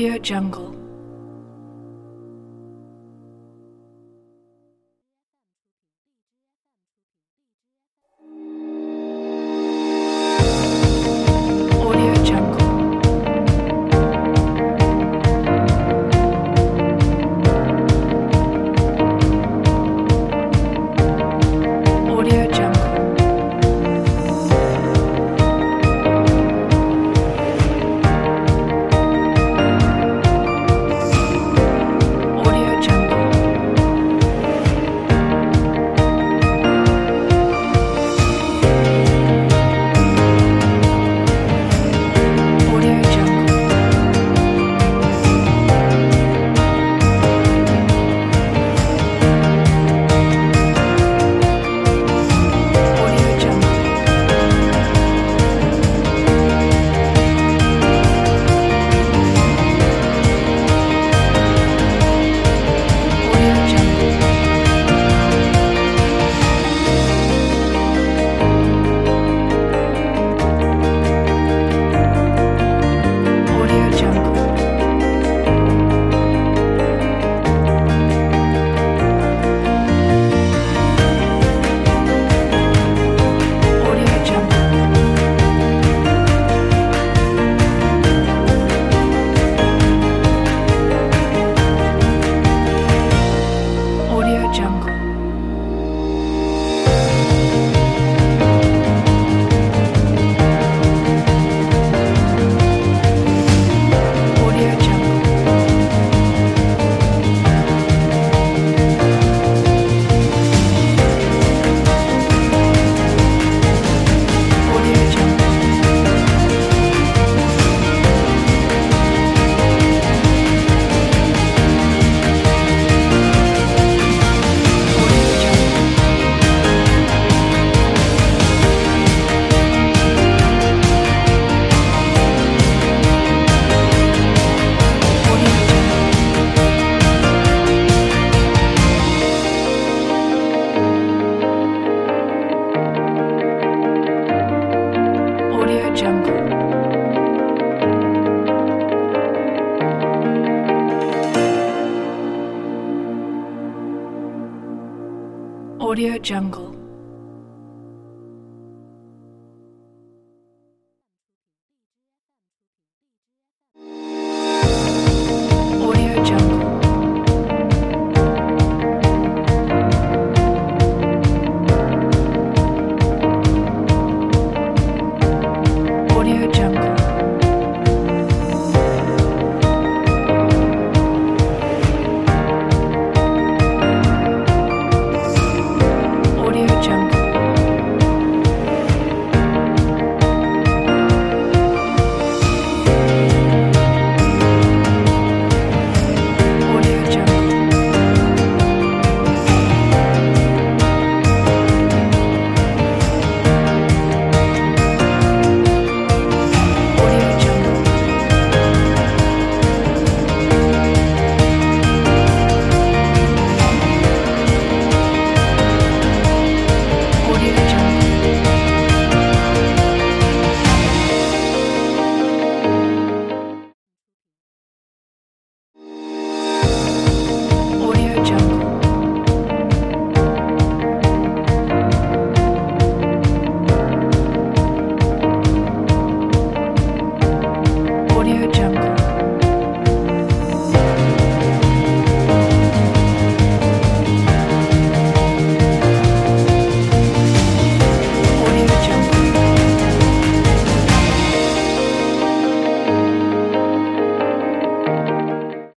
Audio Jungle. Audio Jungle.